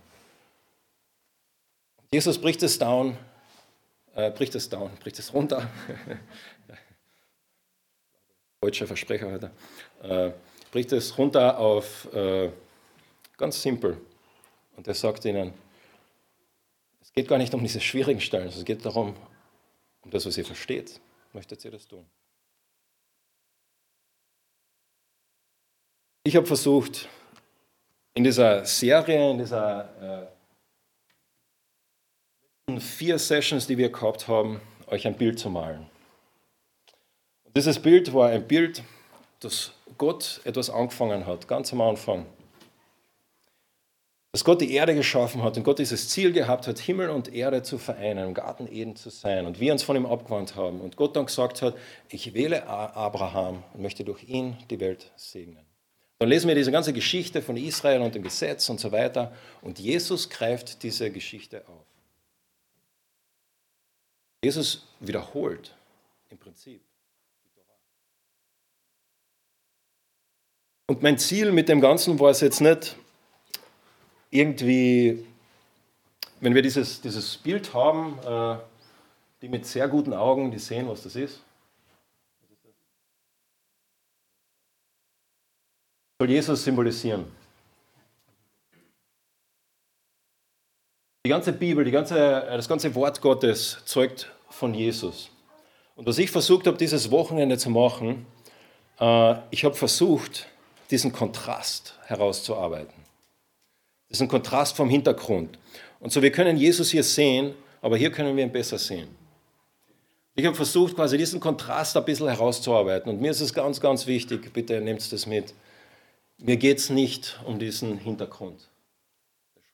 Jesus bricht es down, äh, bricht es down, bricht es runter. Deutscher Versprecher heute. Äh, bricht es runter auf äh, ganz simpel. Und er sagt ihnen, es geht gar nicht um diese schwierigen Stellen, es geht darum, um das, was ihr versteht. Möchtet ihr das tun? Ich habe versucht, in dieser Serie, in dieser äh, vier Sessions, die wir gehabt haben, euch ein Bild zu malen. Und dieses Bild war ein Bild, dass Gott etwas angefangen hat, ganz am Anfang. Dass Gott die Erde geschaffen hat und Gott dieses Ziel gehabt hat, Himmel und Erde zu vereinen, im Garten Eden zu sein und wir uns von ihm abgewandt haben und Gott dann gesagt hat, ich wähle Abraham und möchte durch ihn die Welt segnen. Dann lesen wir diese ganze Geschichte von Israel und dem Gesetz und so weiter. Und Jesus greift diese Geschichte auf. Jesus wiederholt im Prinzip. Und mein Ziel mit dem Ganzen war es jetzt nicht irgendwie, wenn wir dieses, dieses Bild haben, äh, die mit sehr guten Augen, die sehen, was das ist. soll Jesus symbolisieren. Die ganze Bibel, die ganze, das ganze Wort Gottes zeugt von Jesus. Und was ich versucht habe, dieses Wochenende zu machen, äh, ich habe versucht, diesen Kontrast herauszuarbeiten. Diesen Kontrast vom Hintergrund. Und so, wir können Jesus hier sehen, aber hier können wir ihn besser sehen. Ich habe versucht, quasi diesen Kontrast ein bisschen herauszuarbeiten. Und mir ist es ganz, ganz wichtig, bitte nehmt das mit. Mir geht es nicht um diesen Hintergrund, ist.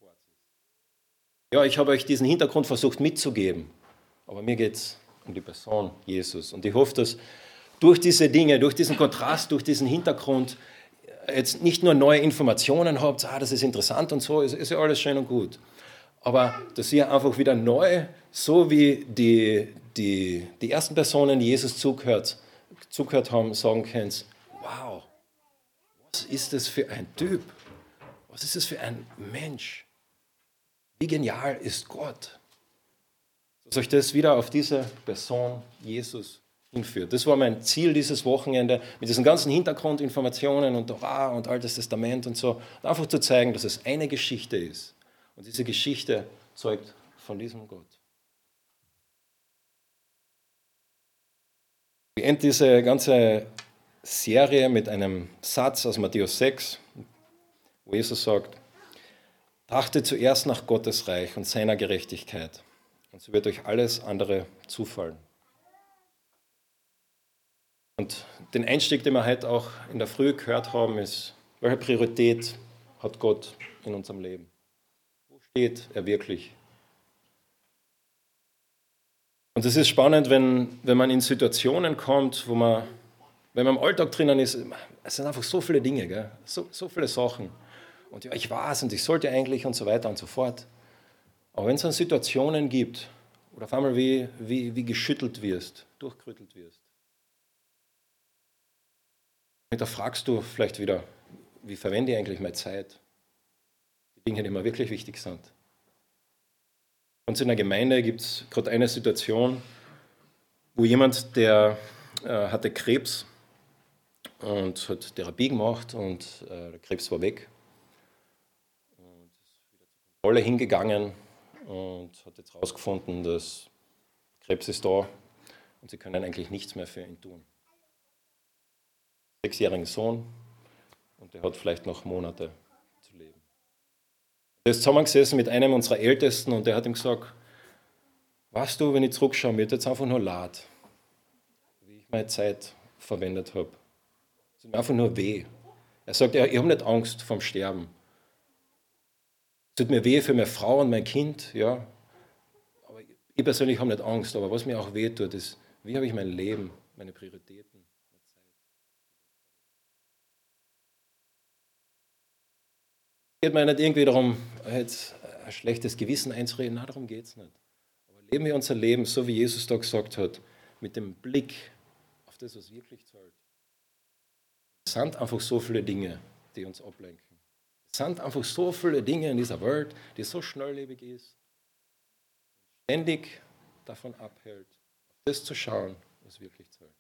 Ja, ich habe euch diesen Hintergrund versucht mitzugeben, aber mir geht es um die Person Jesus. Und ich hoffe, dass durch diese Dinge, durch diesen Kontrast, durch diesen Hintergrund jetzt nicht nur neue Informationen habt, ah, das ist interessant und so, ist, ist ja alles schön und gut. Aber dass ihr einfach wieder neu, so wie die, die, die ersten Personen, die Jesus zugehört, zugehört haben, sagen könnt, wow, was ist das für ein Typ? Was ist das für ein Mensch? Wie genial ist Gott? Dass euch das wieder auf diese Person Jesus hinführt. Das war mein Ziel dieses Wochenende, mit diesen ganzen Hintergrundinformationen und Torah und Altes Testament und so, einfach zu zeigen, dass es eine Geschichte ist. Und diese Geschichte zeugt von diesem Gott. Ich ende diese ganze Serie mit einem Satz aus Matthäus 6, wo Jesus sagt, Trachtet zuerst nach Gottes Reich und seiner Gerechtigkeit, und so wird euch alles andere zufallen. Und den Einstieg, den wir heute auch in der Früh gehört haben, ist, welche Priorität hat Gott in unserem Leben? Wo steht er wirklich? Und es ist spannend, wenn, wenn man in Situationen kommt, wo man wenn man im Alltag drinnen ist, es sind einfach so viele Dinge, gell? So, so viele Sachen. Und ja, ich weiß und ich sollte eigentlich und so weiter und so fort. Aber wenn es dann Situationen gibt, oder auf einmal wie, wie, wie geschüttelt wirst, durchgerüttelt wirst, da fragst du vielleicht wieder, wie verwende ich eigentlich meine Zeit? Die Dinge, die mir wirklich wichtig sind. Und in der Gemeinde gibt es gerade eine Situation, wo jemand, der äh, hatte Krebs und hat Therapie gemacht und äh, der Krebs war weg. Und ist wieder zur Kontrolle hingegangen und hat jetzt herausgefunden, dass Krebs ist da und sie können eigentlich nichts mehr für ihn tun. Sechsjährigen Sohn und der hat vielleicht noch Monate zu leben. Der ist zusammengesessen mit einem unserer Ältesten und der hat ihm gesagt, weißt du, wenn ich zurückschaue, mir jetzt einfach nur leid, wie ich meine Zeit verwendet habe. Es tut mir einfach nur weh. Er sagt, ich habe nicht Angst vom Sterben. Es tut mir weh für meine Frau und mein Kind, ja. Aber ich persönlich habe nicht Angst, aber was mir auch weh tut, ist, wie habe ich mein Leben, meine Prioritäten, meine Zeit. Es geht mir nicht irgendwie darum, jetzt ein schlechtes Gewissen einzureden, nein, darum geht es nicht. Aber leben wir unser Leben, so wie Jesus da gesagt hat, mit dem Blick auf das, was wirklich zahlt. Es sind einfach so viele Dinge, die uns ablenken. Es sind einfach so viele Dinge in dieser Welt, die so schnelllebig ist, ständig davon abhält, auf das zu schauen, was wirklich zählt.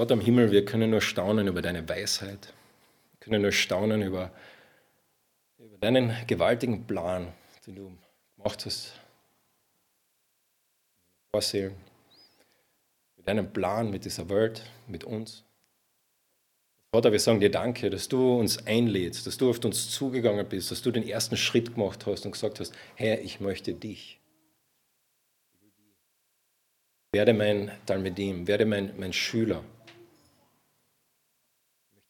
Gott am Himmel, wir können nur staunen über deine Weisheit, wir können nur staunen über, über deinen gewaltigen Plan, den du gemacht hast vorsehen, mit deinem Plan, mit dieser Welt, mit uns. Vater, wir sagen dir Danke, dass du uns einlädst, dass du auf uns zugegangen bist, dass du den ersten Schritt gemacht hast und gesagt hast, Herr, ich möchte dich. Werde mein Talmedim, werde mein, mein Schüler.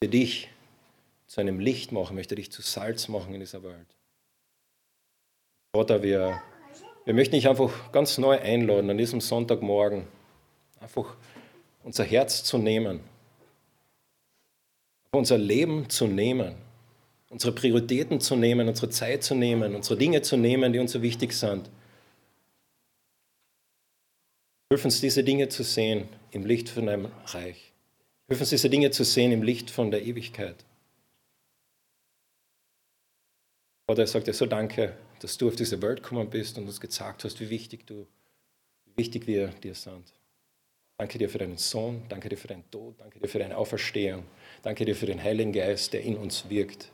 Möchte dich zu einem Licht machen, möchte dich zu Salz machen in dieser Welt. Vater, wir wir möchten dich einfach ganz neu einladen, an diesem Sonntagmorgen einfach unser Herz zu nehmen, unser Leben zu nehmen, unsere Prioritäten zu nehmen, unsere Zeit zu nehmen, unsere Dinge zu nehmen, die uns so wichtig sind. Hilf uns, diese Dinge zu sehen im Licht von deinem Reich. Hilf uns, diese Dinge zu sehen im Licht von der Ewigkeit. Vater, ich sage dir so danke dass du auf diese Welt gekommen bist und uns gezeigt hast, wie wichtig du, wie wichtig wir dir sind. Danke dir für deinen Sohn, danke dir für deinen Tod, danke dir für deine Auferstehung, danke dir für den Heiligen Geist, der in uns wirkt.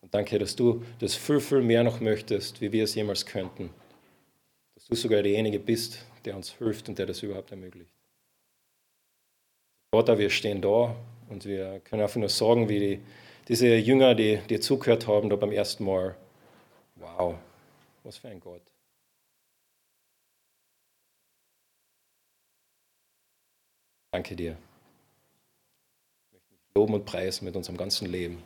Und danke, dass du das viel, viel mehr noch möchtest, wie wir es jemals könnten. Dass du sogar derjenige bist, der uns hilft und der das überhaupt ermöglicht. Vater, wir stehen da und wir können einfach nur sagen, wie die, diese Jünger, die dir zugehört haben, da beim ersten Mal, Wow, was für ein Gott. Danke dir. Ich möchte mich loben und preisen mit unserem ganzen Leben.